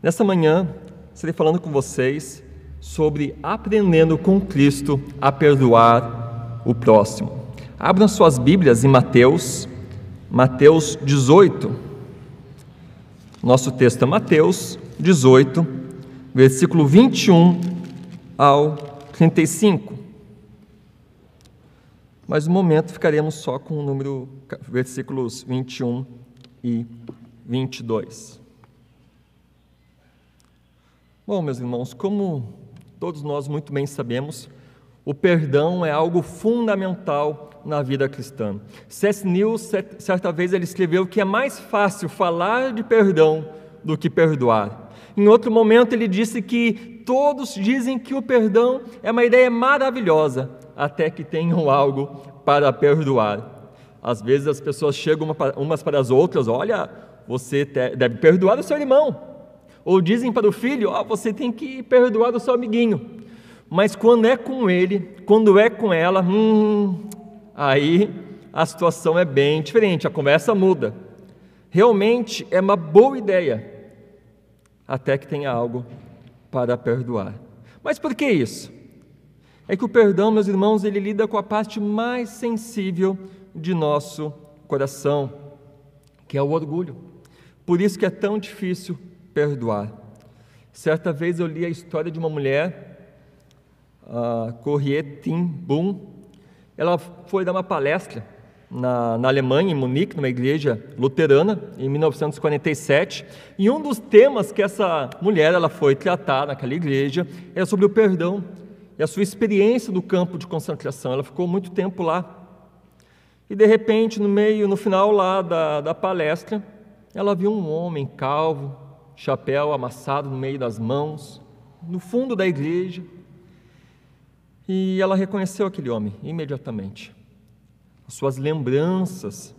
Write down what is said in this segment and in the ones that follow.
Nessa manhã, estarei falando com vocês sobre aprendendo com Cristo a perdoar o próximo. Abram suas Bíblias em Mateus, Mateus 18. Nosso texto é Mateus 18, versículo 21 ao 35. Mas no momento ficaremos só com o número versículos 21 e 22. Bom, meus irmãos, como todos nós muito bem sabemos, o perdão é algo fundamental na vida cristã. C.S. Lewis, certa vez, ele escreveu que é mais fácil falar de perdão do que perdoar. Em outro momento, ele disse que todos dizem que o perdão é uma ideia maravilhosa, até que tenham algo para perdoar. Às vezes as pessoas chegam umas para as outras: olha, você deve perdoar o seu irmão. Ou dizem para o filho: oh, você tem que perdoar o seu amiguinho. Mas quando é com ele, quando é com ela, hum, aí a situação é bem diferente, a conversa muda. Realmente é uma boa ideia, até que tenha algo para perdoar. Mas por que isso? É que o perdão, meus irmãos, ele lida com a parte mais sensível de nosso coração, que é o orgulho. Por isso que é tão difícil perdoar. Certa vez eu li a história de uma mulher, a Corrie Tim Boom. Ela foi dar uma palestra na, na, Alemanha, em Munique, numa igreja luterana, em 1947. E um dos temas que essa mulher ela foi tratar naquela igreja era sobre o perdão e a sua experiência no campo de concentração. Ela ficou muito tempo lá. E de repente, no meio, no final lá da, da palestra, ela viu um homem calvo, chapéu amassado no meio das mãos, no fundo da igreja. E ela reconheceu aquele homem imediatamente. As suas lembranças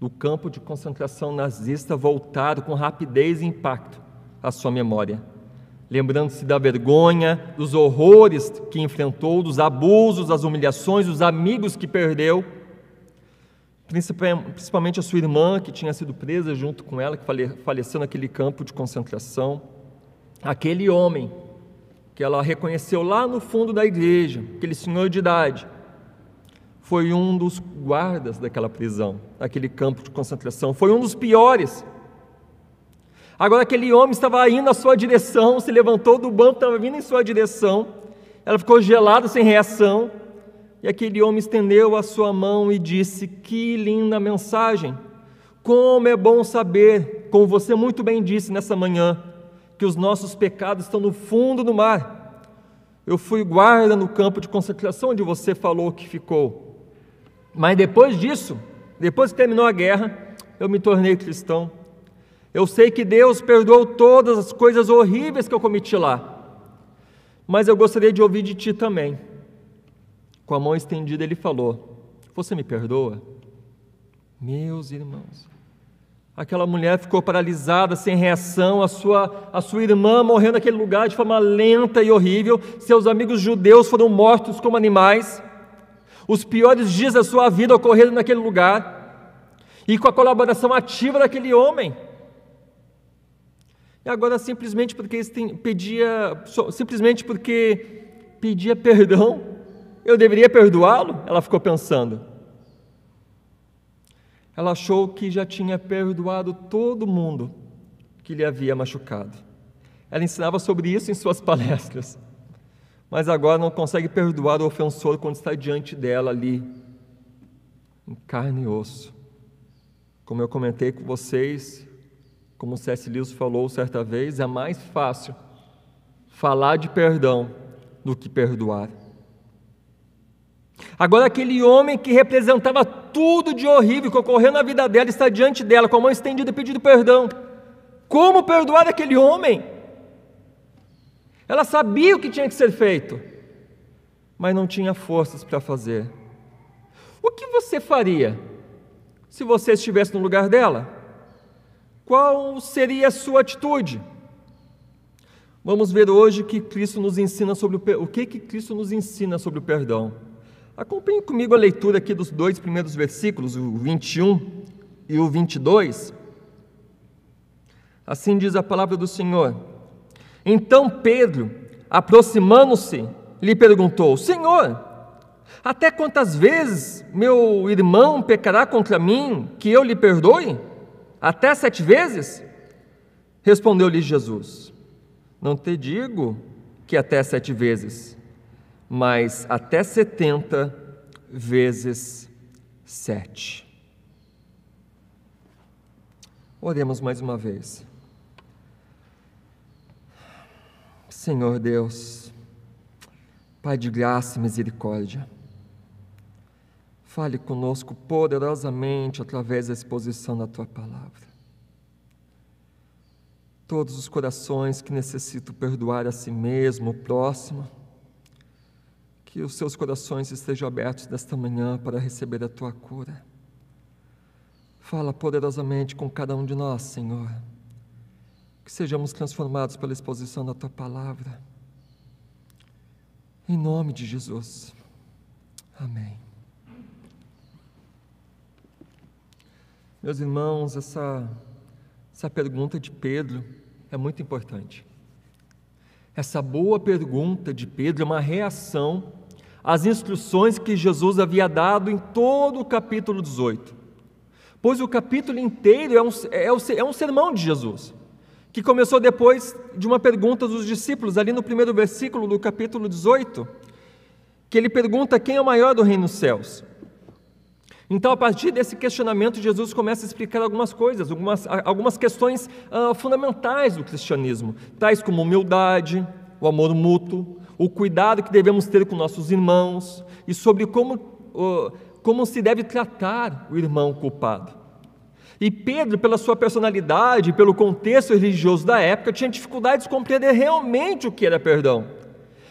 do campo de concentração nazista voltaram com rapidez e impacto à sua memória. Lembrando-se da vergonha, dos horrores que enfrentou, dos abusos, das humilhações, dos amigos que perdeu principalmente a sua irmã, que tinha sido presa junto com ela, que faleceu naquele campo de concentração. Aquele homem que ela reconheceu lá no fundo da igreja, aquele senhor de idade, foi um dos guardas daquela prisão, daquele campo de concentração, foi um dos piores. Agora aquele homem estava indo na sua direção, se levantou do banco, estava vindo em sua direção, ela ficou gelada, sem reação, e aquele homem estendeu a sua mão e disse: Que linda mensagem! Como é bom saber, como você muito bem disse nessa manhã, que os nossos pecados estão no fundo do mar. Eu fui guarda no campo de concentração onde você falou que ficou. Mas depois disso, depois que terminou a guerra, eu me tornei cristão. Eu sei que Deus perdoou todas as coisas horríveis que eu cometi lá. Mas eu gostaria de ouvir de ti também com a mão estendida, ele falou: Você me perdoa? Meus irmãos, aquela mulher ficou paralisada, sem reação, a sua, a sua irmã morreu naquele lugar de forma lenta e horrível, seus amigos judeus foram mortos como animais, os piores dias da sua vida ocorreram naquele lugar, e com a colaboração ativa daquele homem. E agora, simplesmente porque pedia, simplesmente porque pedia perdão, eu deveria perdoá-lo? Ela ficou pensando. Ela achou que já tinha perdoado todo mundo que lhe havia machucado. Ela ensinava sobre isso em suas palestras, mas agora não consegue perdoar o ofensor quando está diante dela ali, em carne e osso. Como eu comentei com vocês, como C.S. Lewis falou certa vez, é mais fácil falar de perdão do que perdoar. Agora, aquele homem que representava tudo de horrível que ocorreu na vida dela está diante dela, com a mão estendida, pedindo perdão. Como perdoar aquele homem? Ela sabia o que tinha que ser feito, mas não tinha forças para fazer. O que você faria se você estivesse no lugar dela? Qual seria a sua atitude? Vamos ver hoje que Cristo nos ensina sobre o, o que que Cristo nos ensina sobre o perdão. Acompanhe comigo a leitura aqui dos dois primeiros versículos, o 21 e o 22. Assim diz a palavra do Senhor. Então Pedro, aproximando-se, lhe perguntou: Senhor, até quantas vezes meu irmão pecará contra mim que eu lhe perdoe? Até sete vezes? Respondeu-lhe Jesus: Não te digo que até sete vezes, mas até setenta vezes sete. Oremos mais uma vez. Senhor Deus, Pai de graça e misericórdia, fale conosco poderosamente através da exposição da tua palavra. Todos os corações que necessitam perdoar a si mesmo, o próximo, que os seus corações estejam abertos desta manhã para receber a tua cura. Fala poderosamente com cada um de nós, Senhor. Que sejamos transformados pela exposição da tua palavra. Em nome de Jesus. Amém. Meus irmãos, essa, essa pergunta de Pedro é muito importante. Essa boa pergunta de Pedro é uma reação às instruções que Jesus havia dado em todo o capítulo 18 pois o capítulo inteiro é um, é, é um sermão de Jesus, que começou depois de uma pergunta dos discípulos, ali no primeiro versículo do capítulo 18, que ele pergunta quem é o maior do reino dos céus. Então, a partir desse questionamento, Jesus começa a explicar algumas coisas, algumas, algumas questões uh, fundamentais do cristianismo, tais como humildade, o amor mútuo, o cuidado que devemos ter com nossos irmãos e sobre como como se deve tratar o irmão culpado. E Pedro, pela sua personalidade, pelo contexto religioso da época, tinha dificuldade de compreender realmente o que era perdão.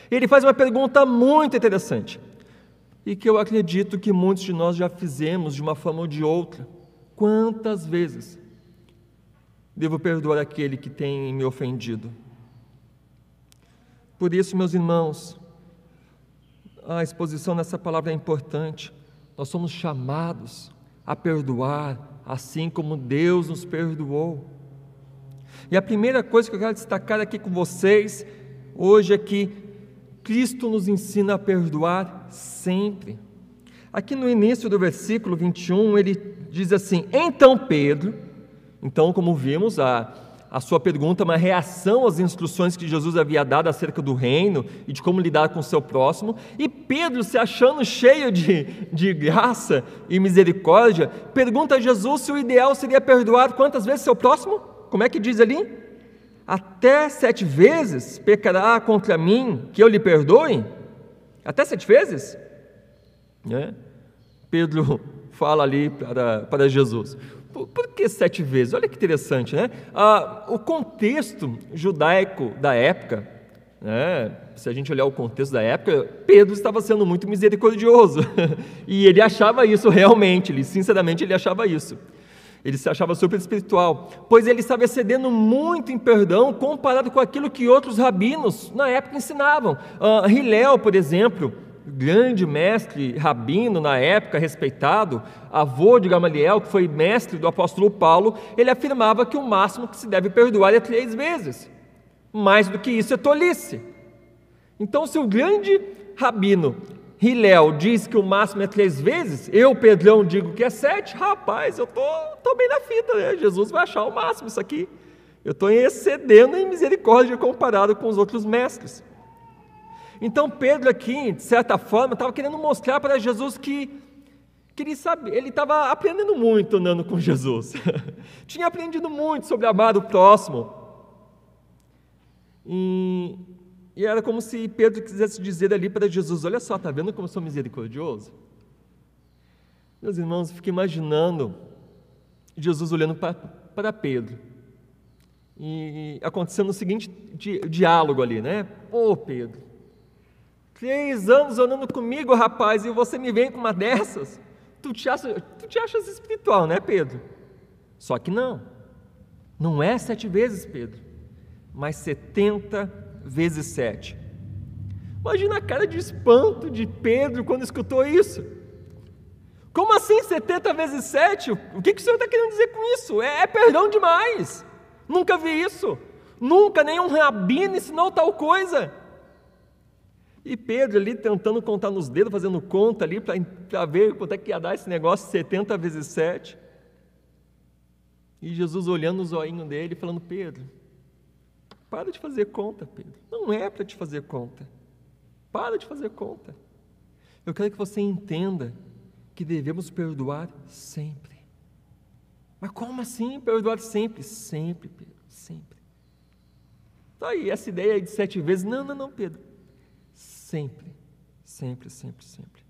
Ele faz uma pergunta muito interessante e que eu acredito que muitos de nós já fizemos de uma forma ou de outra. Quantas vezes devo perdoar aquele que tem me ofendido? Por isso, meus irmãos, a exposição nessa palavra é importante. Nós somos chamados a perdoar, assim como Deus nos perdoou. E a primeira coisa que eu quero destacar aqui com vocês hoje é que Cristo nos ensina a perdoar sempre. Aqui no início do versículo 21, ele diz assim: Então Pedro, então, como vimos, a a sua pergunta uma reação às instruções que Jesus havia dado acerca do reino e de como lidar com o seu próximo. E Pedro, se achando cheio de, de graça e misericórdia, pergunta a Jesus se o ideal seria perdoar quantas vezes seu próximo? Como é que diz ali? Até sete vezes pecará contra mim que eu lhe perdoe? Até sete vezes? É. Pedro fala ali para, para Jesus. Por, por, que sete vezes? Olha que interessante, né? Ah, o contexto judaico da época, né? se a gente olhar o contexto da época, Pedro estava sendo muito misericordioso e ele achava isso realmente, ele sinceramente ele achava isso. Ele se achava super espiritual, pois ele estava excedendo muito em perdão comparado com aquilo que outros rabinos na época ensinavam. Uh, Hilel, por exemplo, grande mestre rabino na época, respeitado, avô de Gamaliel, que foi mestre do apóstolo Paulo, ele afirmava que o máximo que se deve perdoar é três vezes. Mais do que isso é tolice. Então, se o grande rabino Hilel diz que o máximo é três vezes, eu, Pedrão, digo que é sete, rapaz, eu tô, tô bem na fita, né? Jesus vai achar o máximo isso aqui. Eu estou excedendo em misericórdia comparado com os outros mestres. Então Pedro aqui, de certa forma, estava querendo mostrar para Jesus que, que ele, sabe, ele estava aprendendo muito andando com Jesus. Tinha aprendido muito sobre amar o próximo. E, e, era como se Pedro quisesse dizer ali para Jesus: Olha só, está vendo como eu sou misericordioso? Meus irmãos, eu fico imaginando Jesus olhando para Pedro. E acontecendo o seguinte di, diálogo ali, né? Ô oh, Pedro, Três anos andando comigo, rapaz, e você me vem com uma dessas? Tu te, acha, tu te achas espiritual, né, Pedro? Só que não. Não é sete vezes, Pedro, mas setenta vezes sete. Imagina a cara de espanto de Pedro quando escutou isso. Como assim 70 vezes 7? O que, que o senhor está querendo dizer com isso? É, é perdão demais. Nunca vi isso. Nunca nenhum rabino ensinou tal coisa. E Pedro ali tentando contar nos dedos, fazendo conta ali para ver quanto é que ia dar esse negócio, 70 vezes 7. E Jesus olhando os olhinhos dele, falando: Pedro, para de fazer conta, Pedro. Não é para te fazer conta. Para de fazer conta. Eu quero que você entenda que devemos perdoar sempre. Mas como assim perdoar sempre? Sempre, Pedro, sempre. Tá aí, essa ideia de sete vezes. Não, não, não, Pedro. Sempre, sempre, sempre, sempre.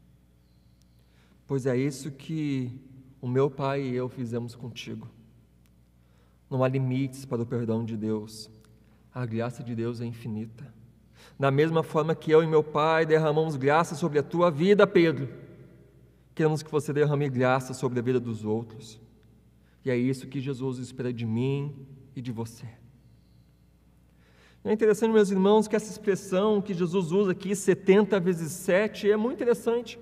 Pois é isso que o meu pai e eu fizemos contigo. Não há limites para o perdão de Deus. A graça de Deus é infinita. Da mesma forma que eu e meu Pai derramamos graça sobre a tua vida, Pedro, queremos que você derrame graça sobre a vida dos outros. E é isso que Jesus espera de mim e de você. É interessante, meus irmãos, que essa expressão que Jesus usa aqui, 70 vezes 7, é muito interessante.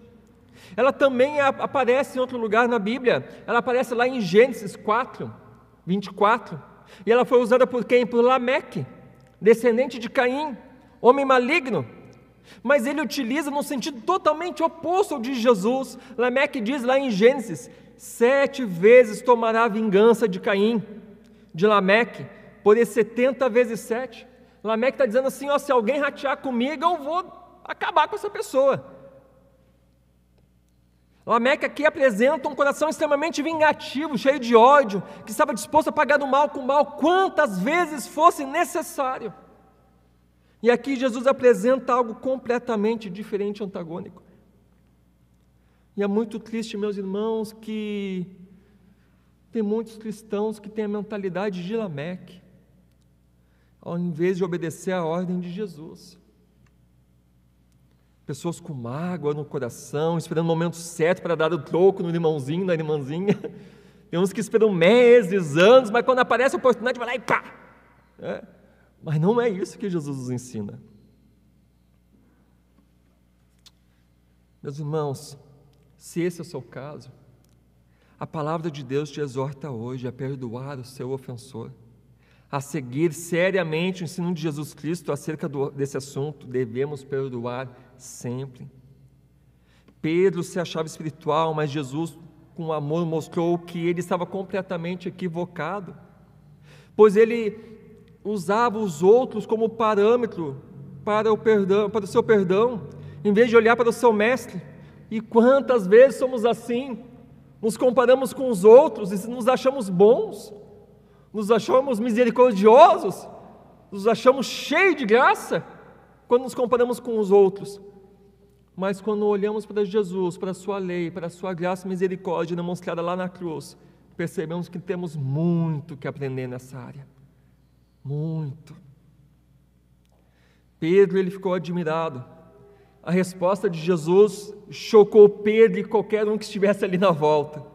Ela também aparece em outro lugar na Bíblia. Ela aparece lá em Gênesis 4, 24. E ela foi usada por quem? Por Lameque, descendente de Caim, homem maligno. Mas ele utiliza no sentido totalmente oposto ao de Jesus. Lameque diz lá em Gênesis: sete vezes tomará a vingança de Caim, de Lameque, por esse 70 vezes sete. Lameque está dizendo assim: ó, se alguém ratear comigo, eu vou acabar com essa pessoa. Lameque aqui apresenta um coração extremamente vingativo, cheio de ódio, que estava disposto a pagar do mal com mal quantas vezes fosse necessário. E aqui Jesus apresenta algo completamente diferente, antagônico. E é muito triste, meus irmãos, que tem muitos cristãos que têm a mentalidade de Lameque, ao invés de obedecer à ordem de Jesus pessoas com mágoa no coração, esperando o momento certo para dar o troco no limãozinho, na irmãzinha. Tem uns que esperam meses, anos, mas quando aparece a oportunidade, vai lá e pá! É. Mas não é isso que Jesus nos ensina. Meus irmãos, se esse é o seu caso, a palavra de Deus te exorta hoje a perdoar o seu ofensor, a seguir seriamente o ensino de Jesus Cristo acerca do, desse assunto. Devemos perdoar sempre. Pedro se achava espiritual, mas Jesus, com amor, mostrou que ele estava completamente equivocado, pois ele usava os outros como parâmetro para o perdão, para o seu perdão, em vez de olhar para o seu mestre. E quantas vezes somos assim? Nos comparamos com os outros e nos achamos bons, nos achamos misericordiosos, nos achamos cheios de graça quando nos comparamos com os outros. Mas quando olhamos para Jesus, para a Sua lei, para a Sua graça e misericórdia demonstrada lá na cruz, percebemos que temos muito que aprender nessa área. Muito. Pedro ele ficou admirado. A resposta de Jesus chocou Pedro e qualquer um que estivesse ali na volta.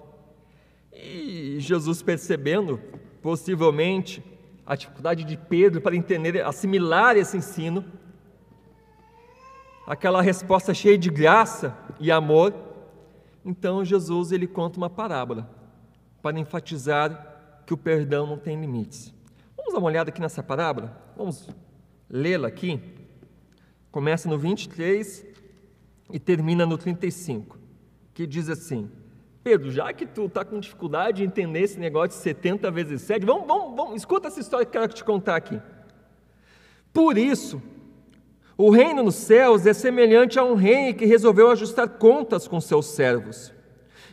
E Jesus percebendo, possivelmente, a dificuldade de Pedro para entender, assimilar esse ensino, aquela resposta cheia de graça e amor, então Jesus ele conta uma parábola para enfatizar que o perdão não tem limites. Vamos dar uma olhada aqui nessa parábola? Vamos lê-la aqui. Começa no 23 e termina no 35, que diz assim: Pedro, já que tu está com dificuldade de entender esse negócio de 70 vezes 7, vamos, vamos, vamos, escuta essa história que eu quero te contar aqui. Por isso, o reino nos céus é semelhante a um rei que resolveu ajustar contas com seus servos.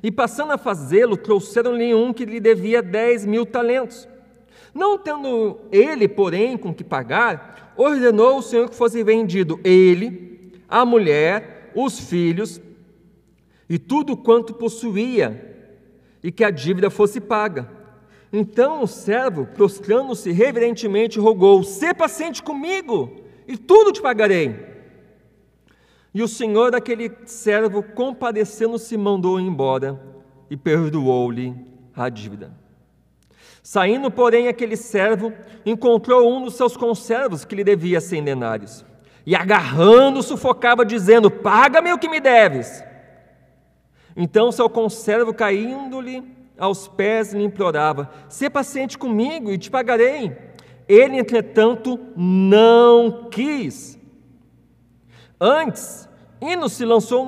E passando a fazê-lo, trouxeram-lhe um que lhe devia dez mil talentos. Não tendo ele, porém, com que pagar, ordenou o Senhor que fosse vendido ele, a mulher, os filhos e tudo quanto possuía, e que a dívida fosse paga. Então o servo, prostrando-se reverentemente, rogou: Sê paciente comigo e tudo te pagarei. E o senhor daquele servo, compadecendo-se, mandou embora e perdoou-lhe a dívida. Saindo, porém, aquele servo encontrou um dos seus conservos que lhe devia cem denários, e agarrando, sufocava, dizendo: Paga-me o que me deves. Então seu conservo, caindo-lhe aos pés lhe implorava: Sê paciente comigo e te pagarei. Ele, entretanto, não quis. Antes, Ino se lançou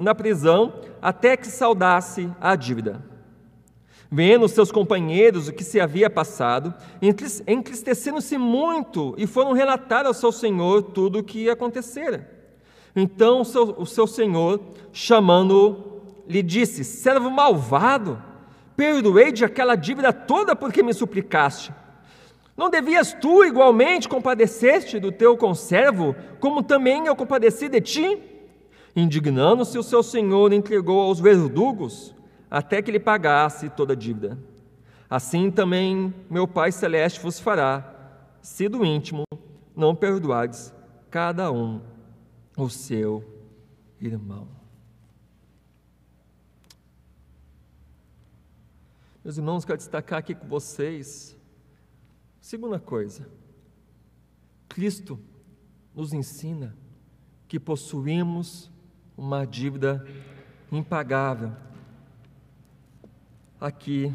na prisão até que saudasse a dívida. Vendo seus companheiros o que se havia passado, entristecendo-se muito e foram relatar ao seu senhor tudo o que acontecera. Então o seu, o seu senhor, chamando-o, lhe disse: Servo malvado, perdoei de aquela dívida toda porque me suplicaste. Não devias tu igualmente compadecer-te do teu conservo, como também eu compadeci de ti? Indignando-se, o seu senhor entregou aos verdugos, até que lhe pagasse toda a dívida. Assim também meu Pai Celeste vos fará, se do íntimo não perdoardes cada um o seu irmão. Meus irmãos, quero destacar aqui com vocês, segunda coisa, Cristo nos ensina que possuímos uma dívida impagável. Aqui,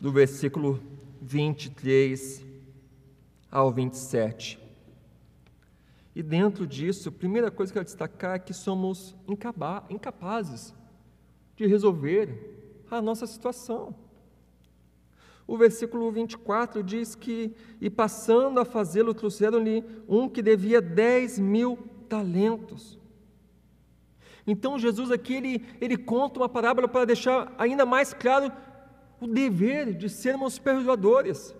do versículo 23 ao 27. E dentro disso, a primeira coisa que eu quero destacar é que somos incapazes de resolver a nossa situação. O versículo 24 diz que, e passando a fazê-lo, trouxeram-lhe um que devia 10 mil talentos. Então Jesus aqui ele, ele conta uma parábola para deixar ainda mais claro o dever de sermos perdoadores.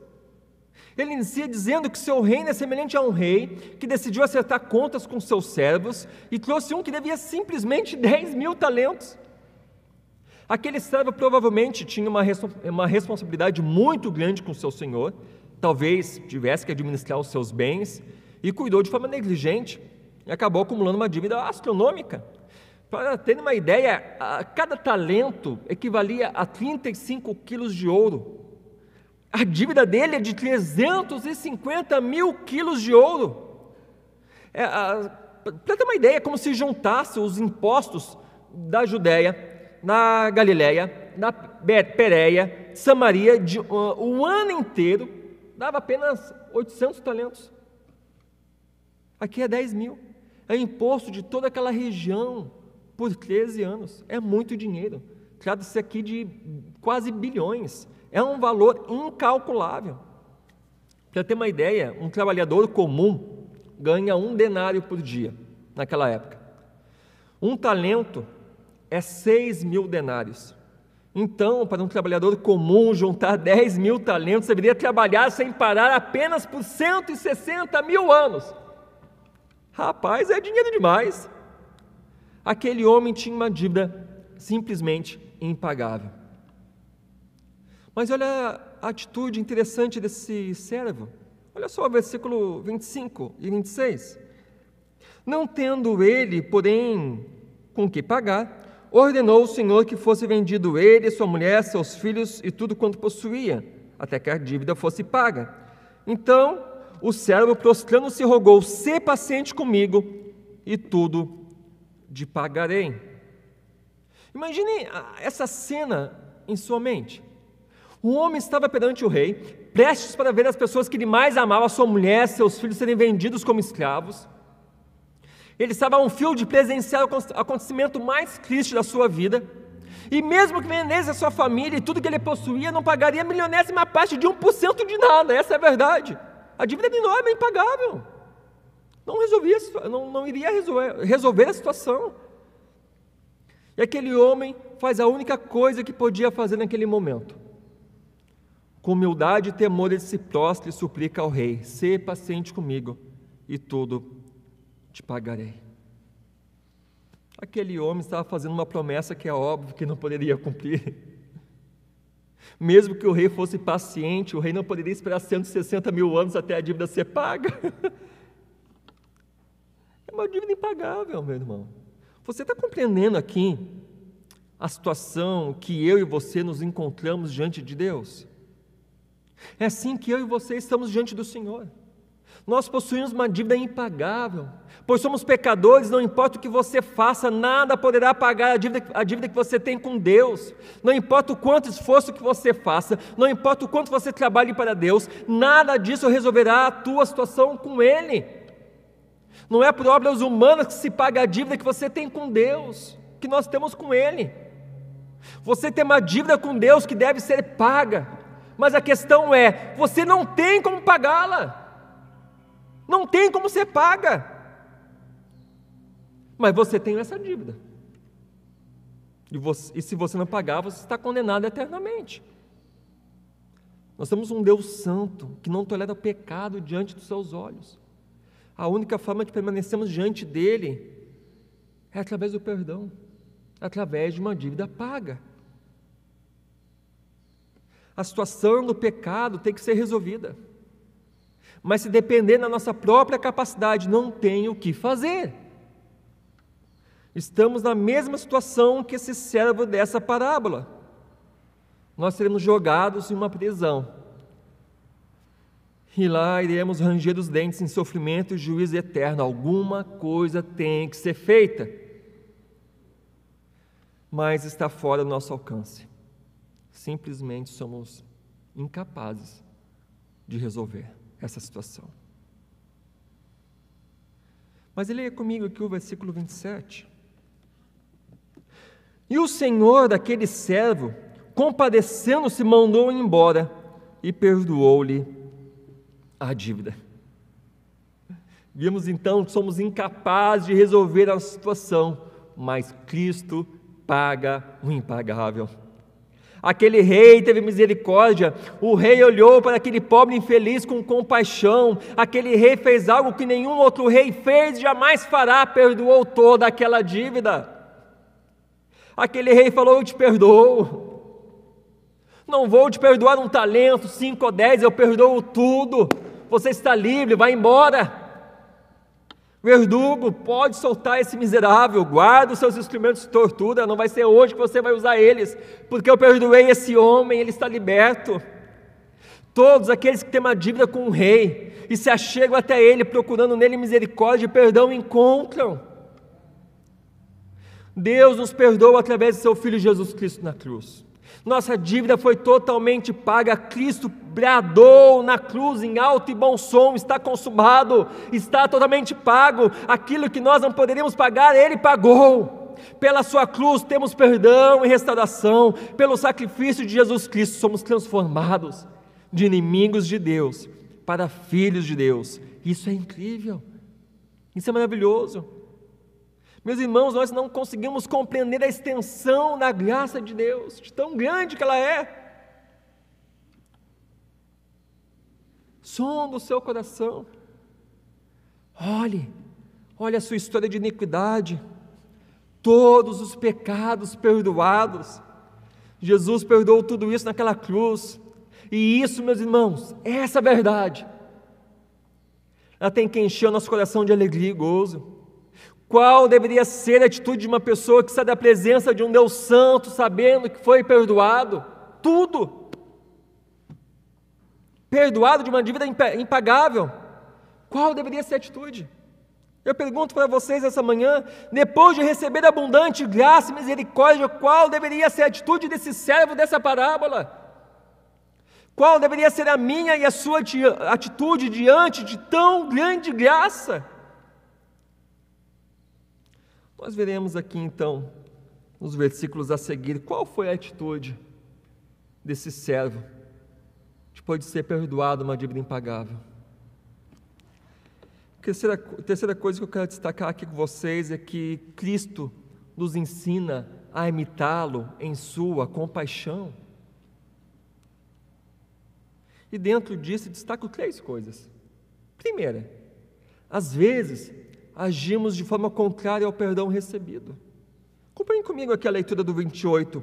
Ele inicia dizendo que seu reino é semelhante a um rei que decidiu acertar contas com seus servos e trouxe um que devia simplesmente 10 mil talentos. Aquele servo provavelmente tinha uma, uma responsabilidade muito grande com seu senhor, talvez tivesse que administrar os seus bens e cuidou de forma negligente e acabou acumulando uma dívida astronômica. Para ter uma ideia, cada talento equivalia a 35 quilos de ouro. A dívida dele é de 350 mil quilos de ouro. É, Para ter uma ideia, é como se juntasse os impostos da Judéia, na Galiléia, na Pérea, Samaria, de, uh, o ano inteiro, dava apenas 800 talentos. Aqui é 10 mil. É imposto de toda aquela região por 13 anos. É muito dinheiro. Trata-se aqui de quase bilhões. É um valor incalculável. Para ter uma ideia, um trabalhador comum ganha um denário por dia naquela época. Um talento é 6 mil denários. Então, para um trabalhador comum juntar 10 mil talentos, deveria trabalhar sem parar apenas por 160 mil anos. Rapaz, é dinheiro demais. Aquele homem tinha uma dívida simplesmente impagável. Mas olha a atitude interessante desse servo. Olha só o versículo 25 e 26. Não tendo ele, porém, com que pagar, ordenou o Senhor que fosse vendido ele, sua mulher, seus filhos e tudo quanto possuía, até que a dívida fosse paga. Então o servo, prostrando-se, rogou: Sê paciente comigo, e tudo te pagarei. Imagine essa cena em sua mente. O homem estava perante o rei, prestes para ver as pessoas que ele mais amava, sua mulher, seus filhos, serem vendidos como escravos. Ele estava a um fio de presenciar o acontecimento mais triste da sua vida. E mesmo que vendesse a sua família e tudo que ele possuía, não pagaria a milionésima parte de 1% de nada, essa é a verdade. A dívida de Noé é impagável. Não, resolvia, não, não iria resolver, resolver a situação. E aquele homem faz a única coisa que podia fazer naquele momento com humildade e temor ele se prostra e suplica ao rei: Sê paciente comigo e tudo te pagarei. Aquele homem estava fazendo uma promessa que é óbvio que não poderia cumprir. Mesmo que o rei fosse paciente, o rei não poderia esperar 160 mil anos até a dívida ser paga. É uma dívida impagável, meu irmão. Você está compreendendo aqui a situação que eu e você nos encontramos diante de Deus? É assim que eu e você estamos diante do Senhor. Nós possuímos uma dívida impagável, pois somos pecadores, não importa o que você faça, nada poderá pagar a dívida, a dívida que você tem com Deus. Não importa o quanto esforço que você faça, não importa o quanto você trabalhe para Deus, nada disso resolverá a tua situação com Ele. Não é por obras humanas que se paga a dívida que você tem com Deus, que nós temos com Ele. Você tem uma dívida com Deus que deve ser paga, mas a questão é: você não tem como pagá-la, não tem como ser paga, mas você tem essa dívida. E, você, e se você não pagar, você está condenado eternamente. Nós temos um Deus santo que não tolera o pecado diante dos seus olhos. A única forma de permanecermos diante dele é através do perdão, através de uma dívida paga. A situação do pecado tem que ser resolvida. Mas se depender da nossa própria capacidade, não tem o que fazer. Estamos na mesma situação que esse servo dessa parábola. Nós seremos jogados em uma prisão e lá iremos ranger os dentes em sofrimento e juízo eterno. Alguma coisa tem que ser feita, mas está fora do nosso alcance. Simplesmente somos incapazes de resolver essa situação. Mas leia comigo aqui o versículo 27. E o Senhor daquele servo, compadecendo-se, mandou embora e perdoou-lhe a dívida. Vimos então que somos incapazes de resolver a situação, mas Cristo paga o impagável. Aquele rei teve misericórdia, o rei olhou para aquele pobre infeliz com compaixão, aquele rei fez algo que nenhum outro rei fez e jamais fará, perdoou toda aquela dívida. Aquele rei falou: Eu te perdoo, não vou te perdoar um talento, cinco ou dez, eu perdoo tudo. Você está livre, vai embora. Verdugo, pode soltar esse miserável, guarda os seus instrumentos de tortura, não vai ser hoje que você vai usar eles, porque eu perdoei esse homem, ele está liberto. Todos aqueles que têm uma dívida com o rei e se achegam até ele, procurando nele misericórdia e perdão, encontram. Deus nos perdoa através de seu Filho Jesus Cristo na cruz. Nossa dívida foi totalmente paga. Cristo bradou na cruz em alto e bom som: está consumado, está totalmente pago. Aquilo que nós não poderíamos pagar, Ele pagou. Pela Sua cruz temos perdão e restauração. Pelo sacrifício de Jesus Cristo somos transformados de inimigos de Deus para filhos de Deus. Isso é incrível. Isso é maravilhoso. Meus irmãos, nós não conseguimos compreender a extensão da graça de Deus, de tão grande que ela é. Som do seu coração. Olhe, olhe a sua história de iniquidade, todos os pecados perdoados. Jesus perdoou tudo isso naquela cruz. E isso, meus irmãos, essa verdade, ela tem que encher o nosso coração de alegria e gozo. Qual deveria ser a atitude de uma pessoa que sai da presença de um Deus Santo, sabendo que foi perdoado? Tudo. Perdoado de uma dívida impagável. Qual deveria ser a atitude? Eu pergunto para vocês essa manhã, depois de receber abundante graça e misericórdia, qual deveria ser a atitude desse servo dessa parábola? Qual deveria ser a minha e a sua atitude diante de tão grande graça? Nós veremos aqui então, nos versículos a seguir, qual foi a atitude desse servo depois de ser perdoado uma dívida impagável. Terceira, terceira coisa que eu quero destacar aqui com vocês é que Cristo nos ensina a imitá-lo em sua compaixão. E dentro disso destaco três coisas. Primeira, às vezes agimos de forma contrária ao perdão recebido. Acompanhe comigo aqui a leitura do 28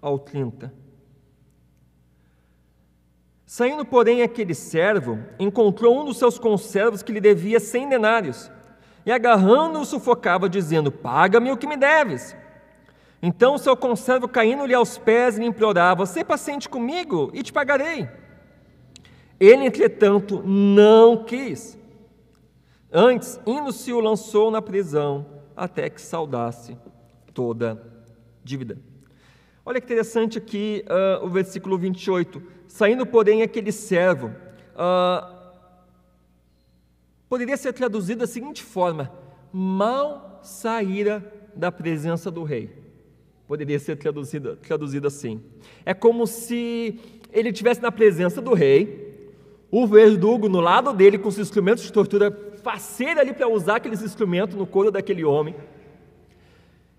ao 30. Saindo, porém, aquele servo, encontrou um dos seus conservos que lhe devia cem denários, e agarrando-o sufocava, dizendo: Paga-me o que me deves. Então o seu conservo, caindo-lhe aos pés, lhe implorava: Sê paciente comigo e te pagarei. Ele, entretanto, não quis Antes, indo-se o lançou na prisão, até que saudasse toda dívida. Olha que interessante aqui uh, o versículo 28. Saindo, porém, aquele servo, uh, poderia ser traduzido da seguinte forma: mal saíra da presença do rei. Poderia ser traduzido, traduzido assim. É como se ele estivesse na presença do rei, o verdugo no lado dele com os instrumentos de tortura, faceiro ali para usar aqueles instrumentos no couro daquele homem.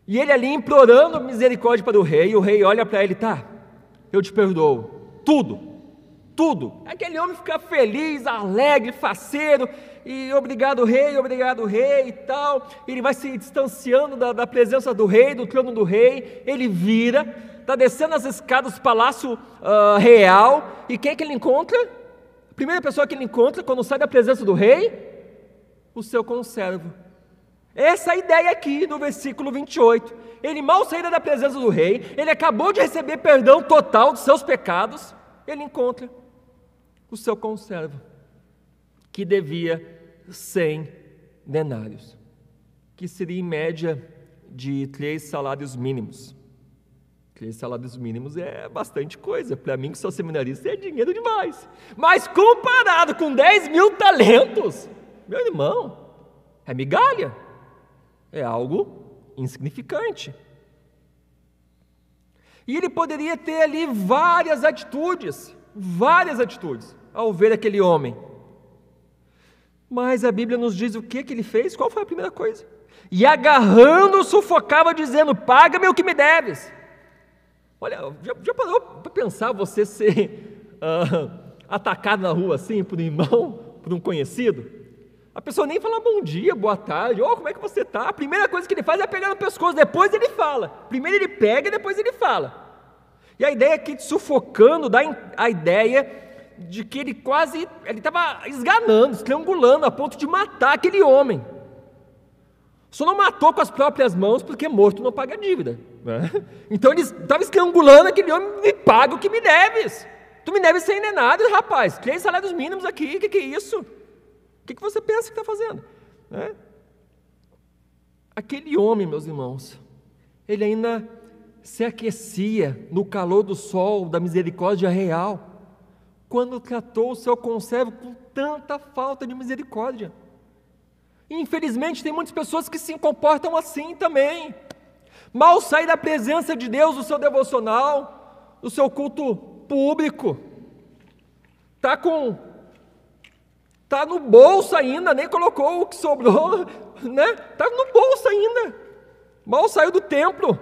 E ele ali implorando misericórdia para o rei, e o rei olha para ele, tá, eu te perdoo, tudo, tudo. Aquele homem fica feliz, alegre, faceiro, e obrigado rei, obrigado rei e tal. Ele vai se distanciando da, da presença do rei, do trono do rei, ele vira, está descendo as escadas do palácio uh, real, e quem é que ele encontra? Primeira pessoa que ele encontra quando sai da presença do rei? O seu conservo essa é ideia aqui no versículo 28. Ele mal saíra da presença do rei, ele acabou de receber perdão total dos seus pecados, ele encontra o seu conservo, que devia 100 denários, que seria em média de três salários mínimos. Três salários mínimos é bastante coisa. Para mim, que sou seminarista, é dinheiro demais. Mas comparado com 10 mil talentos, meu irmão, é migalha é algo insignificante. E ele poderia ter ali várias atitudes, várias atitudes, ao ver aquele homem. Mas a Bíblia nos diz o que, que ele fez, qual foi a primeira coisa? E agarrando, sufocava, dizendo: Paga-me o que me deves. Olha, já, já parou para pensar você ser uh, atacado na rua assim por um irmão, por um conhecido? A pessoa nem fala bom dia, boa tarde, oh, como é que você está? A primeira coisa que ele faz é pegar no pescoço, depois ele fala. Primeiro ele pega e depois ele fala. E a ideia aqui de sufocando dá a ideia de que ele quase, ele estava esganando, estrangulando a ponto de matar aquele homem. Só não matou com as próprias mãos porque morto não paga dívida. Né? Então ele estava estrangulando aquele homem, me paga o que me deves. Tu me deves sem nada, rapaz. Três salários mínimos aqui, o que, que é isso? que, que você pensa que está fazendo? Né? Aquele homem, meus irmãos, ele ainda se aquecia no calor do sol da misericórdia real, quando tratou o seu conservo com tanta falta de misericórdia. infelizmente, tem muitas pessoas que se comportam assim também. Mal sai da presença de Deus o seu devocional, o seu culto público, está com Está no bolso ainda, nem colocou o que sobrou, né? Está no bolso ainda. Mal saiu do templo.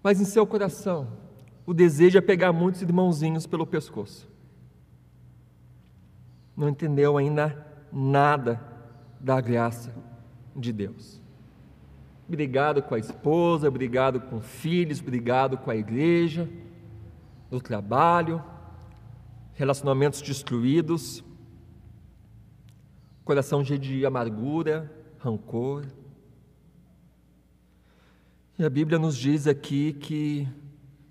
Mas em seu coração, o desejo é pegar muitos irmãozinhos pelo pescoço. Não entendeu ainda nada da graça de Deus. Obrigado com a esposa, obrigado com filhos, obrigado com a igreja, no trabalho relacionamentos destruídos, coração cheio de amargura, rancor. E a Bíblia nos diz aqui que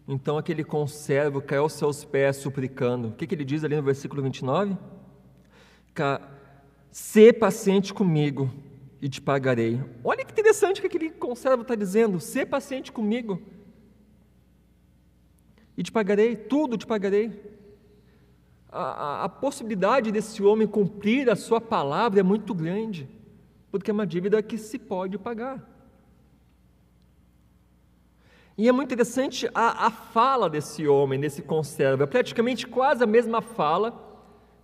então aquele conservo caiu aos seus pés suplicando. O que, que ele diz ali no versículo 29? Sê paciente comigo e te pagarei. Olha que interessante que aquele conservo está dizendo: Sê paciente comigo e te pagarei, tudo te pagarei a, a, possibilidade desse homem cumprir a sua palavra é muito grande, porque é uma dívida que se pode pagar. E é muito interessante a, a fala desse homem, desse conservo, é praticamente quase a mesma fala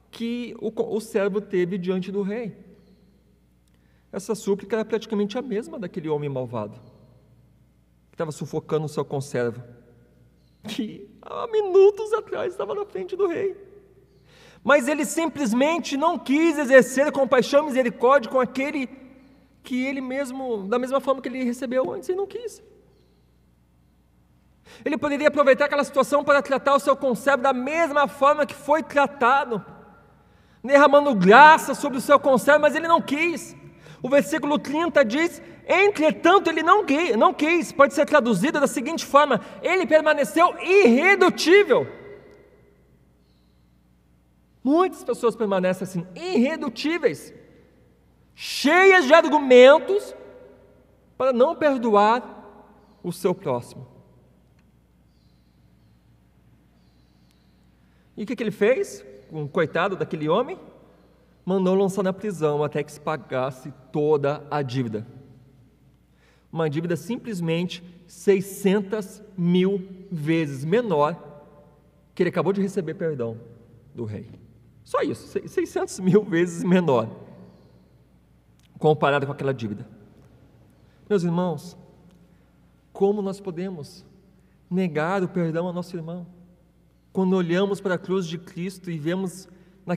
que o, o servo teve diante do rei. Essa súplica era praticamente a mesma daquele homem malvado, que estava sufocando o seu conservo, que há minutos atrás estava na frente do rei. Mas ele simplesmente não quis exercer compaixão e misericórdia com aquele que ele mesmo, da mesma forma que ele recebeu antes, ele não quis. Ele poderia aproveitar aquela situação para tratar o seu conservo da mesma forma que foi tratado, derramando graça sobre o seu conservo, mas ele não quis. O versículo 30 diz: Entretanto, ele não quis, não quis, pode ser traduzido da seguinte forma: ele permaneceu irredutível. Muitas pessoas permanecem assim, irredutíveis, cheias de argumentos para não perdoar o seu próximo. E o que, que ele fez? Um coitado daquele homem, mandou lançar na prisão até que se pagasse toda a dívida. Uma dívida simplesmente 600 mil vezes menor que ele acabou de receber perdão do rei. Só isso, 600 mil vezes menor comparado com aquela dívida. Meus irmãos, como nós podemos negar o perdão ao nosso irmão? Quando olhamos para a cruz de Cristo e vemos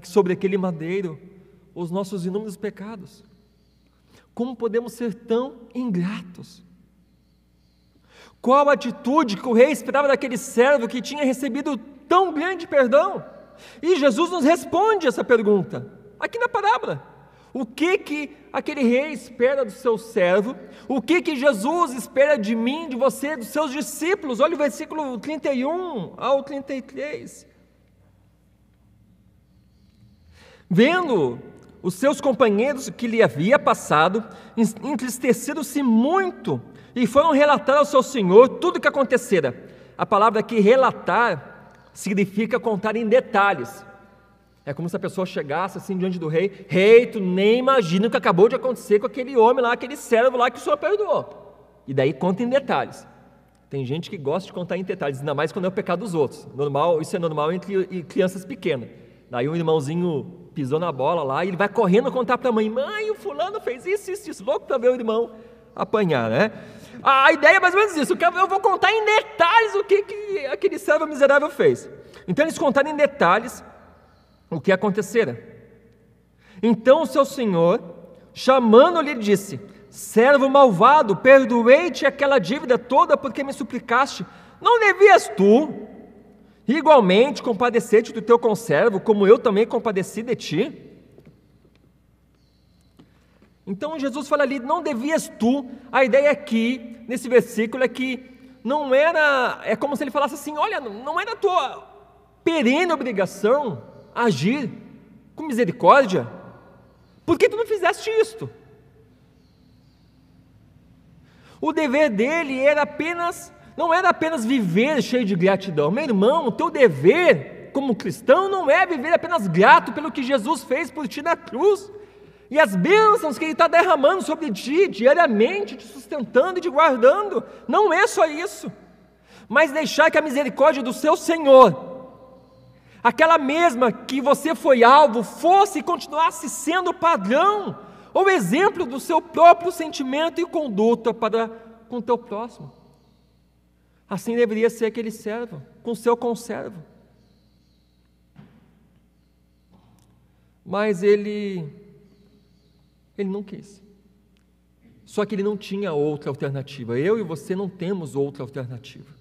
sobre aquele madeiro os nossos inúmeros pecados. Como podemos ser tão ingratos? Qual a atitude que o rei esperava daquele servo que tinha recebido tão grande perdão? E Jesus nos responde essa pergunta, aqui na parábola. O que que aquele rei espera do seu servo? O que que Jesus espera de mim, de você, dos seus discípulos? Olha o versículo 31 ao 33. Vendo os seus companheiros que lhe havia passado, entristeceram-se muito e foram relatar ao seu senhor tudo o que acontecera. A palavra aqui, relatar, significa contar em detalhes. É como se a pessoa chegasse assim diante do rei: Rei, tu nem imagina o que acabou de acontecer com aquele homem lá, aquele servo lá que o senhor perdoou. E daí conta em detalhes. Tem gente que gosta de contar em detalhes, ainda mais quando é o pecado dos outros. Normal, isso é normal entre crianças pequenas. Daí um irmãozinho pisou na bola lá e ele vai correndo contar para a mãe: mãe, o fulano fez isso, isso, isso, louco para ver o irmão apanhar, né? A ideia é mais ou menos isso: eu vou contar em detalhes o que, que aquele servo miserável fez. Então eles contaram em detalhes o que acontecera. Então o seu senhor, chamando-lhe, disse: Servo malvado, perdoei-te aquela dívida toda porque me suplicaste. Não devias tu Igualmente, compadecer-te do teu conservo, como eu também compadeci de ti. Então Jesus fala ali, não devias tu. A ideia aqui, nesse versículo, é que não era, é como se ele falasse assim: olha, não era tua perene obrigação agir com misericórdia. Por que tu não fizeste isto? O dever dele era apenas não era apenas viver cheio de gratidão. Meu irmão, o teu dever como cristão não é viver apenas grato pelo que Jesus fez por ti na cruz e as bênçãos que Ele está derramando sobre ti diariamente, te sustentando e te guardando. Não é só isso, mas deixar que a misericórdia do seu Senhor, aquela mesma que você foi alvo, fosse e continuasse sendo padrão ou exemplo do seu próprio sentimento e conduta para com o teu próximo. Assim deveria ser aquele servo, com seu conservo. Mas ele, ele não quis. Só que ele não tinha outra alternativa. Eu e você não temos outra alternativa.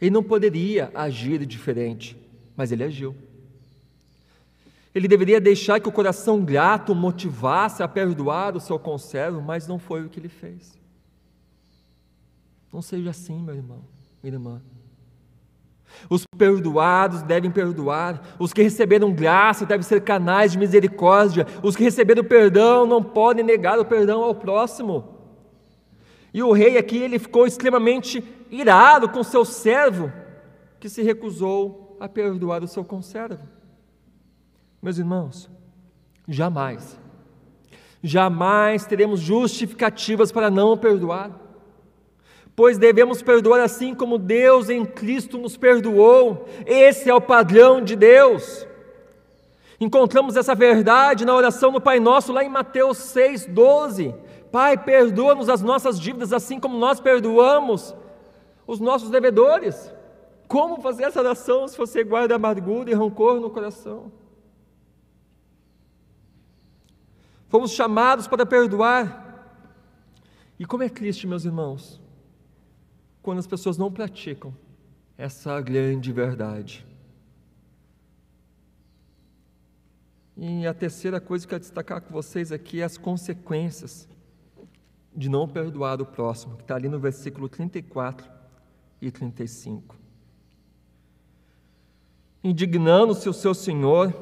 Ele não poderia agir diferente, mas ele agiu. Ele deveria deixar que o coração grato motivasse a perdoar o seu conservo, mas não foi o que ele fez. Não seja assim, meu irmão, minha irmã. Os perdoados devem perdoar, os que receberam graça devem ser canais de misericórdia, os que receberam perdão não podem negar o perdão ao próximo. E o rei aqui ele ficou extremamente irado com seu servo, que se recusou a perdoar o seu conservo. Meus irmãos, jamais, jamais teremos justificativas para não perdoar, pois devemos perdoar assim como Deus em Cristo nos perdoou, esse é o padrão de Deus. Encontramos essa verdade na oração do Pai Nosso, lá em Mateus 6,12. Pai, perdoa-nos as nossas dívidas, assim como nós perdoamos os nossos devedores. Como fazer essa oração se você guarda amargura e rancor no coração? Fomos chamados para perdoar. E como é triste, meus irmãos, quando as pessoas não praticam essa grande verdade. E a terceira coisa que eu quero destacar com vocês aqui é as consequências de não perdoar o próximo, que está ali no versículo 34 e 35. Indignando-se o seu senhor,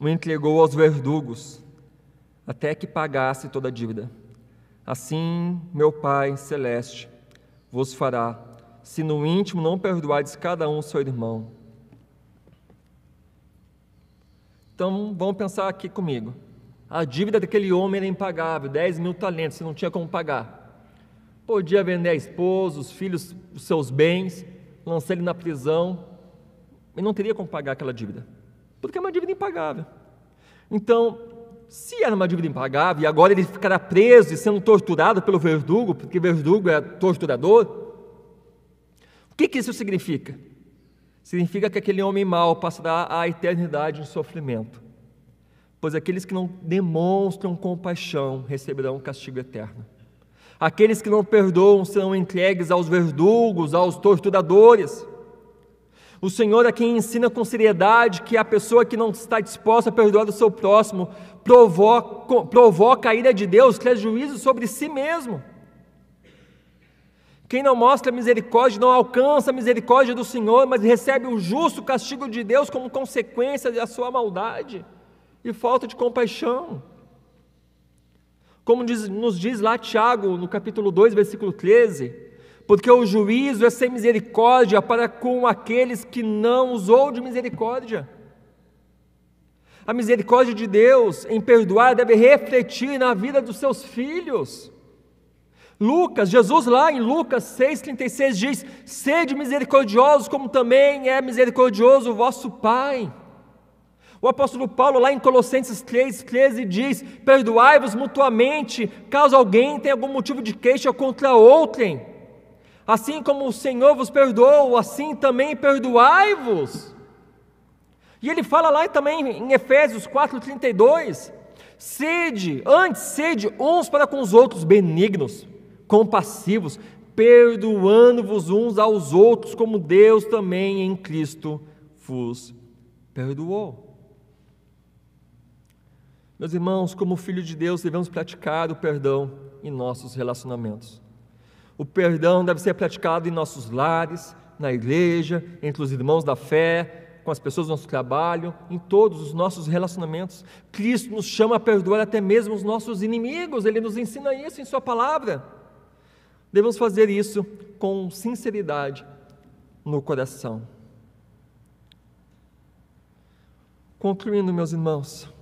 o entregou aos verdugos, até que pagasse toda a dívida. Assim, meu Pai celeste vos fará, se no íntimo não perdoardes cada um seu irmão. Então, vamos pensar aqui comigo. A dívida daquele homem era impagável, 10 mil talentos, você não tinha como pagar. Podia vender a esposa, os filhos, os seus bens, lançar ele na prisão, e não teria como pagar aquela dívida, porque é uma dívida impagável. Então, se era uma dívida impagável e agora ele ficará preso e sendo torturado pelo verdugo, porque verdugo é torturador, o que, que isso significa? Significa que aquele homem mau passará a eternidade em sofrimento, pois aqueles que não demonstram compaixão receberão um castigo eterno. Aqueles que não perdoam serão entregues aos verdugos, aos torturadores. O Senhor é quem ensina com seriedade que a pessoa que não está disposta a perdoar o seu próximo provoca, provoca a ira de Deus, traz juízo sobre si mesmo. Quem não mostra misericórdia não alcança a misericórdia do Senhor, mas recebe o justo castigo de Deus como consequência da sua maldade e falta de compaixão. Como diz, nos diz lá Tiago, no capítulo 2, versículo 13, porque o juízo é sem misericórdia para com aqueles que não usou de misericórdia. A misericórdia de Deus em perdoar deve refletir na vida dos seus filhos. Lucas, Jesus lá em Lucas 6,36 diz: Sede misericordiosos, como também é misericordioso o vosso Pai. O apóstolo Paulo, lá em Colossenses 3,13, diz: Perdoai-vos mutuamente, caso alguém tenha algum motivo de queixa contra outrem. Assim como o Senhor vos perdoou, assim também perdoai-vos. E ele fala lá também em Efésios 4,32: sede, antes sede uns para com os outros benignos, compassivos, perdoando-vos uns aos outros, como Deus também em Cristo vos perdoou. Meus irmãos, como filho de Deus, devemos praticar o perdão em nossos relacionamentos. O perdão deve ser praticado em nossos lares, na igreja, entre os irmãos da fé, com as pessoas do nosso trabalho, em todos os nossos relacionamentos. Cristo nos chama a perdoar até mesmo os nossos inimigos, ele nos ensina isso em Sua palavra. Devemos fazer isso com sinceridade no coração. Concluindo, meus irmãos,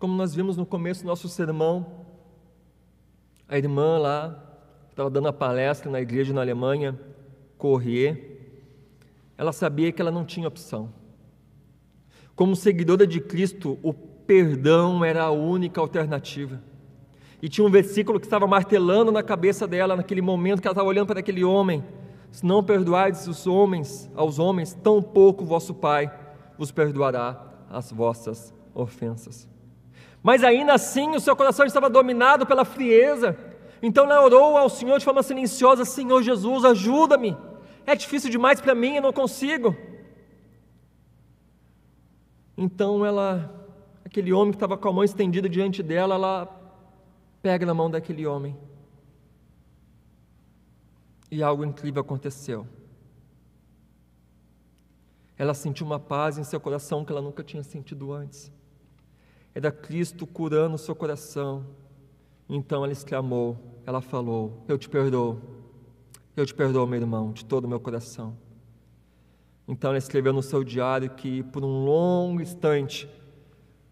como nós vimos no começo do nosso sermão, a irmã lá, estava dando a palestra na igreja na Alemanha, Corrier, ela sabia que ela não tinha opção. Como seguidora de Cristo, o perdão era a única alternativa. E tinha um versículo que estava martelando na cabeça dela naquele momento que ela estava olhando para aquele homem. Se não perdoardes os homens aos homens, tão pouco vosso Pai vos perdoará as vossas ofensas. Mas ainda assim o seu coração estava dominado pela frieza. Então ela orou ao Senhor de forma silenciosa: Senhor Jesus, ajuda-me. É difícil demais para mim, eu não consigo. Então ela, aquele homem que estava com a mão estendida diante dela, ela pega na mão daquele homem. E algo incrível aconteceu. Ela sentiu uma paz em seu coração que ela nunca tinha sentido antes era Cristo curando o seu coração. Então ela exclamou, ela falou: Eu te perdoo, eu te perdoo, meu irmão, de todo o meu coração. Então ela escreveu no seu diário que, por um longo instante,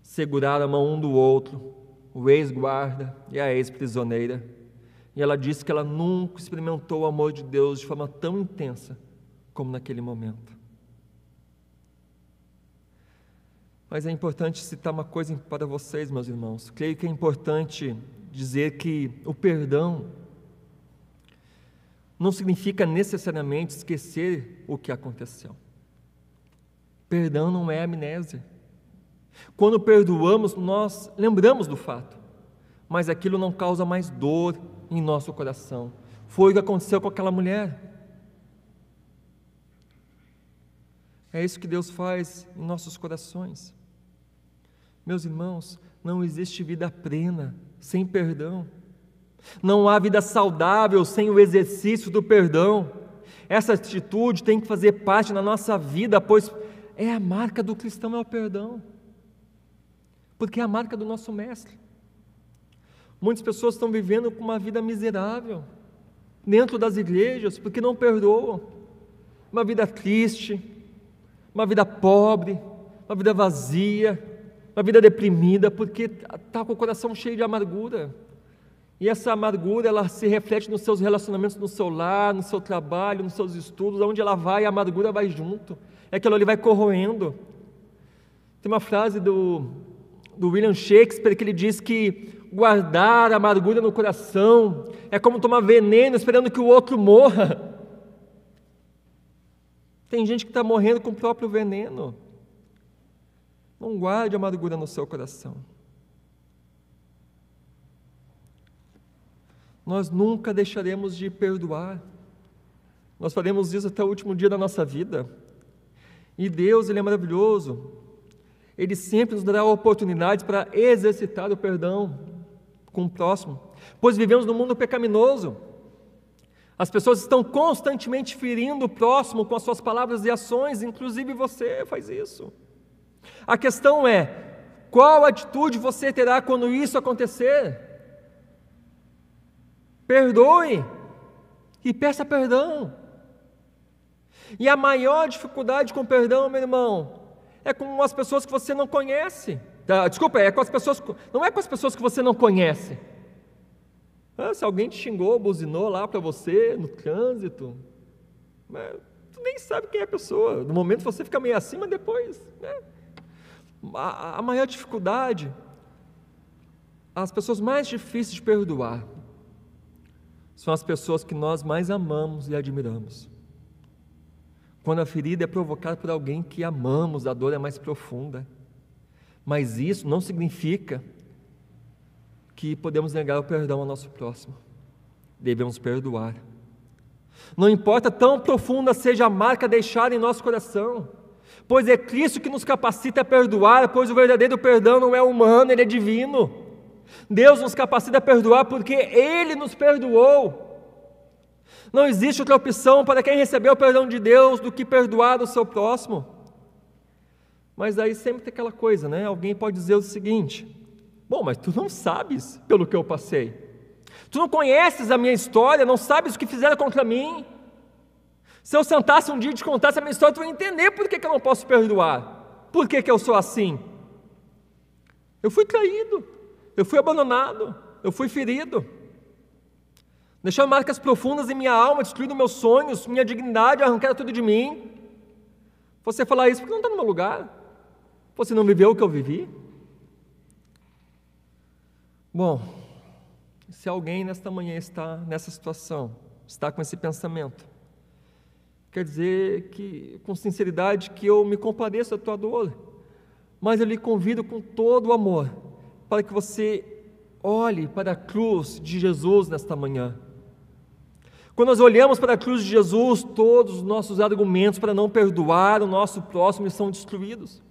seguraram a mão um do outro, o ex-guarda e a ex-prisioneira. E ela disse que ela nunca experimentou o amor de Deus de forma tão intensa como naquele momento. Mas é importante citar uma coisa para vocês, meus irmãos. Creio que é importante dizer que o perdão não significa necessariamente esquecer o que aconteceu. Perdão não é amnésia. Quando perdoamos, nós lembramos do fato, mas aquilo não causa mais dor em nosso coração. Foi o que aconteceu com aquela mulher. É isso que Deus faz em nossos corações. Meus irmãos, não existe vida plena sem perdão. Não há vida saudável sem o exercício do perdão. Essa atitude tem que fazer parte da nossa vida, pois é a marca do cristão é o perdão. Porque é a marca do nosso mestre. Muitas pessoas estão vivendo com uma vida miserável dentro das igrejas porque não perdoam. Uma vida triste, uma vida pobre, uma vida vazia, uma vida deprimida porque está com o coração cheio de amargura. E essa amargura, ela se reflete nos seus relacionamentos no seu lar, no seu trabalho, nos seus estudos, onde ela vai, a amargura vai junto. É aquilo ali vai corroendo. Tem uma frase do, do William Shakespeare que ele diz que guardar a amargura no coração é como tomar veneno esperando que o outro morra. Tem gente que está morrendo com o próprio veneno. Não guarde amargura no seu coração. Nós nunca deixaremos de perdoar. Nós faremos isso até o último dia da nossa vida. E Deus, Ele é maravilhoso. Ele sempre nos dará oportunidades para exercitar o perdão com o próximo, pois vivemos num mundo pecaminoso. As pessoas estão constantemente ferindo o próximo com as suas palavras e ações, inclusive você faz isso. A questão é: qual atitude você terá quando isso acontecer? Perdoe e peça perdão. E a maior dificuldade com perdão, meu irmão, é com as pessoas que você não conhece. Ah, desculpa, é com as pessoas, não é com as pessoas que você não conhece. Ah, se alguém te xingou, buzinou lá para você no trânsito, mas tu nem sabe quem é a pessoa. No momento você fica meio assim, mas depois. Né? A, a maior dificuldade, as pessoas mais difíceis de perdoar, são as pessoas que nós mais amamos e admiramos. Quando a ferida é provocada por alguém que amamos, a dor é mais profunda. Mas isso não significa que podemos negar o perdão ao nosso próximo. Devemos perdoar. Não importa tão profunda seja a marca deixada em nosso coração, pois é Cristo que nos capacita a perdoar, pois o verdadeiro perdão não é humano, ele é divino. Deus nos capacita a perdoar porque Ele nos perdoou. Não existe outra opção para quem recebeu o perdão de Deus do que perdoar o seu próximo. Mas aí sempre tem aquela coisa, né? Alguém pode dizer o seguinte: Bom, mas tu não sabes pelo que eu passei. Tu não conheces a minha história, não sabes o que fizeram contra mim. Se eu sentasse um dia e te contasse a minha história, tu ia entender por que, que eu não posso perdoar. Por que, que eu sou assim? Eu fui traído. Eu fui abandonado, eu fui ferido. Deixaram marcas profundas em minha alma, destruindo meus sonhos, minha dignidade, arrancaram tudo de mim. Você falar isso porque não está no meu lugar. Você não viveu o que eu vivi? Bom, se alguém nesta manhã está nessa situação, está com esse pensamento, quer dizer que, com sinceridade, que eu me compadeço da tua dor, mas eu lhe convido com todo o amor para que você olhe para a cruz de Jesus nesta manhã. Quando nós olhamos para a cruz de Jesus, todos os nossos argumentos para não perdoar o nosso próximo são destruídos.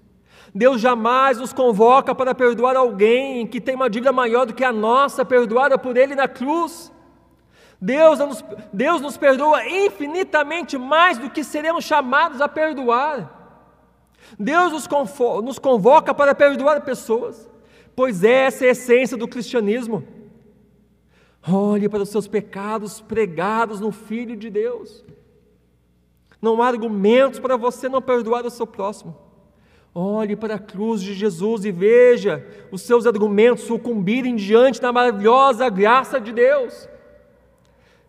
Deus jamais nos convoca para perdoar alguém que tem uma dívida maior do que a nossa, perdoada por Ele na cruz. Deus nos, Deus nos perdoa infinitamente mais do que seremos chamados a perdoar. Deus nos, nos convoca para perdoar pessoas pois essa é a essência do cristianismo. Olhe para os seus pecados pregados no Filho de Deus. Não há argumentos para você não perdoar o seu próximo. Olhe para a cruz de Jesus e veja os seus argumentos sucumbirem diante da maravilhosa graça de Deus.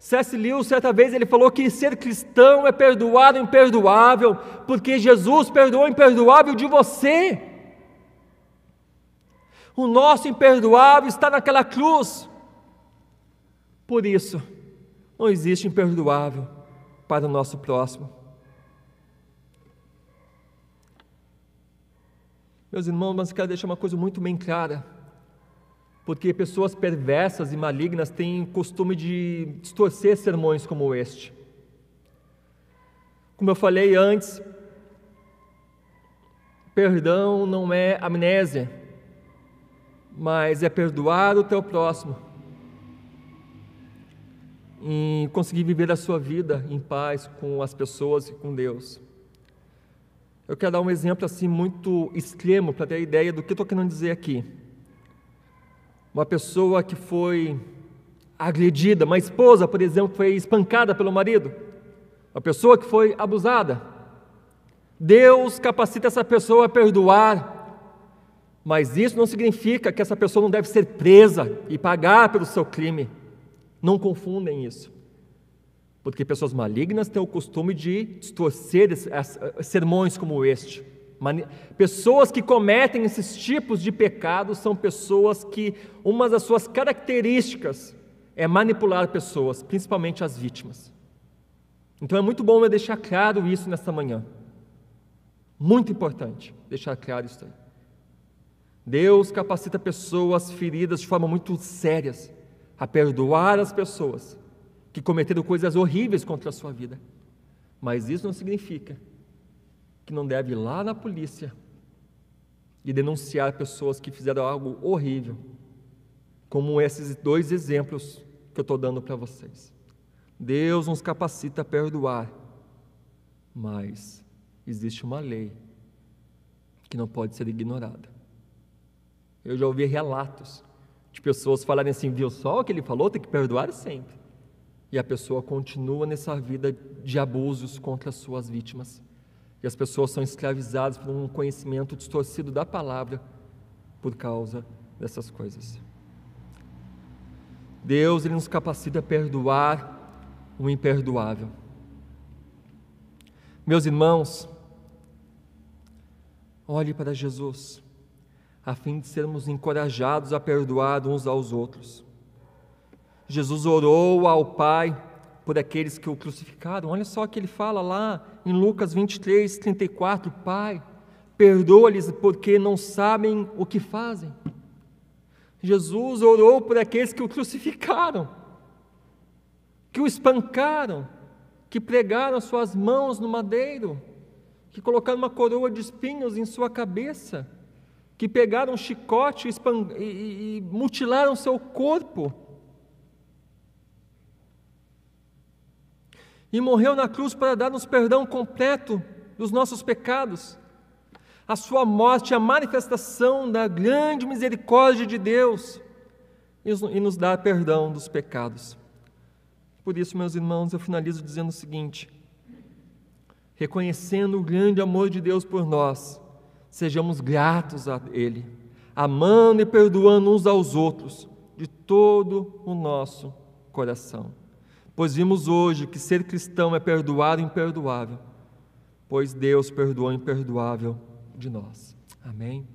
C.S. Lewis, certa vez, ele falou que ser cristão é perdoar o imperdoável, porque Jesus perdoou o imperdoável de você. O nosso imperdoável está naquela cruz. Por isso, não existe imperdoável para o nosso próximo. Meus irmãos, mas quero deixar uma coisa muito bem clara, porque pessoas perversas e malignas têm costume de distorcer sermões como este. Como eu falei antes, perdão não é amnésia mas é perdoar o teu próximo. em conseguir viver a sua vida em paz com as pessoas e com Deus. Eu quero dar um exemplo assim muito extremo para ter a ideia do que estou querendo dizer aqui. Uma pessoa que foi agredida, uma esposa, por exemplo, foi espancada pelo marido, uma pessoa que foi abusada. Deus capacita essa pessoa a perdoar, mas isso não significa que essa pessoa não deve ser presa e pagar pelo seu crime. Não confundem isso. Porque pessoas malignas têm o costume de distorcer sermões como este. Pessoas que cometem esses tipos de pecados são pessoas que uma das suas características é manipular pessoas, principalmente as vítimas. Então é muito bom eu deixar claro isso nesta manhã. Muito importante deixar claro isso aí. Deus capacita pessoas feridas de forma muito sérias a perdoar as pessoas que cometeram coisas horríveis contra a sua vida. Mas isso não significa que não deve ir lá na polícia e denunciar pessoas que fizeram algo horrível, como esses dois exemplos que eu estou dando para vocês. Deus nos capacita a perdoar, mas existe uma lei que não pode ser ignorada. Eu já ouvi relatos de pessoas falarem assim: viu só o que ele falou? Tem que perdoar sempre. E a pessoa continua nessa vida de abusos contra as suas vítimas. E as pessoas são escravizadas por um conhecimento distorcido da palavra por causa dessas coisas. Deus ele nos capacita a perdoar o imperdoável. Meus irmãos, olhe para Jesus a fim de sermos encorajados a perdoar uns aos outros. Jesus orou ao Pai por aqueles que o crucificaram. Olha só o que ele fala lá em Lucas 23, 34: Pai, perdoa-lhes porque não sabem o que fazem. Jesus orou por aqueles que o crucificaram, que o espancaram, que pregaram suas mãos no madeiro, que colocaram uma coroa de espinhos em sua cabeça que pegaram um chicote e, e, e mutilaram seu corpo. E morreu na cruz para dar-nos perdão completo dos nossos pecados. A sua morte é a manifestação da grande misericórdia de Deus e nos dá perdão dos pecados. Por isso, meus irmãos, eu finalizo dizendo o seguinte: reconhecendo o grande amor de Deus por nós, sejamos gratos a Ele, amando e perdoando uns aos outros de todo o nosso coração. Pois vimos hoje que ser cristão é perdoar o imperdoável, pois Deus perdoou o imperdoável de nós. Amém?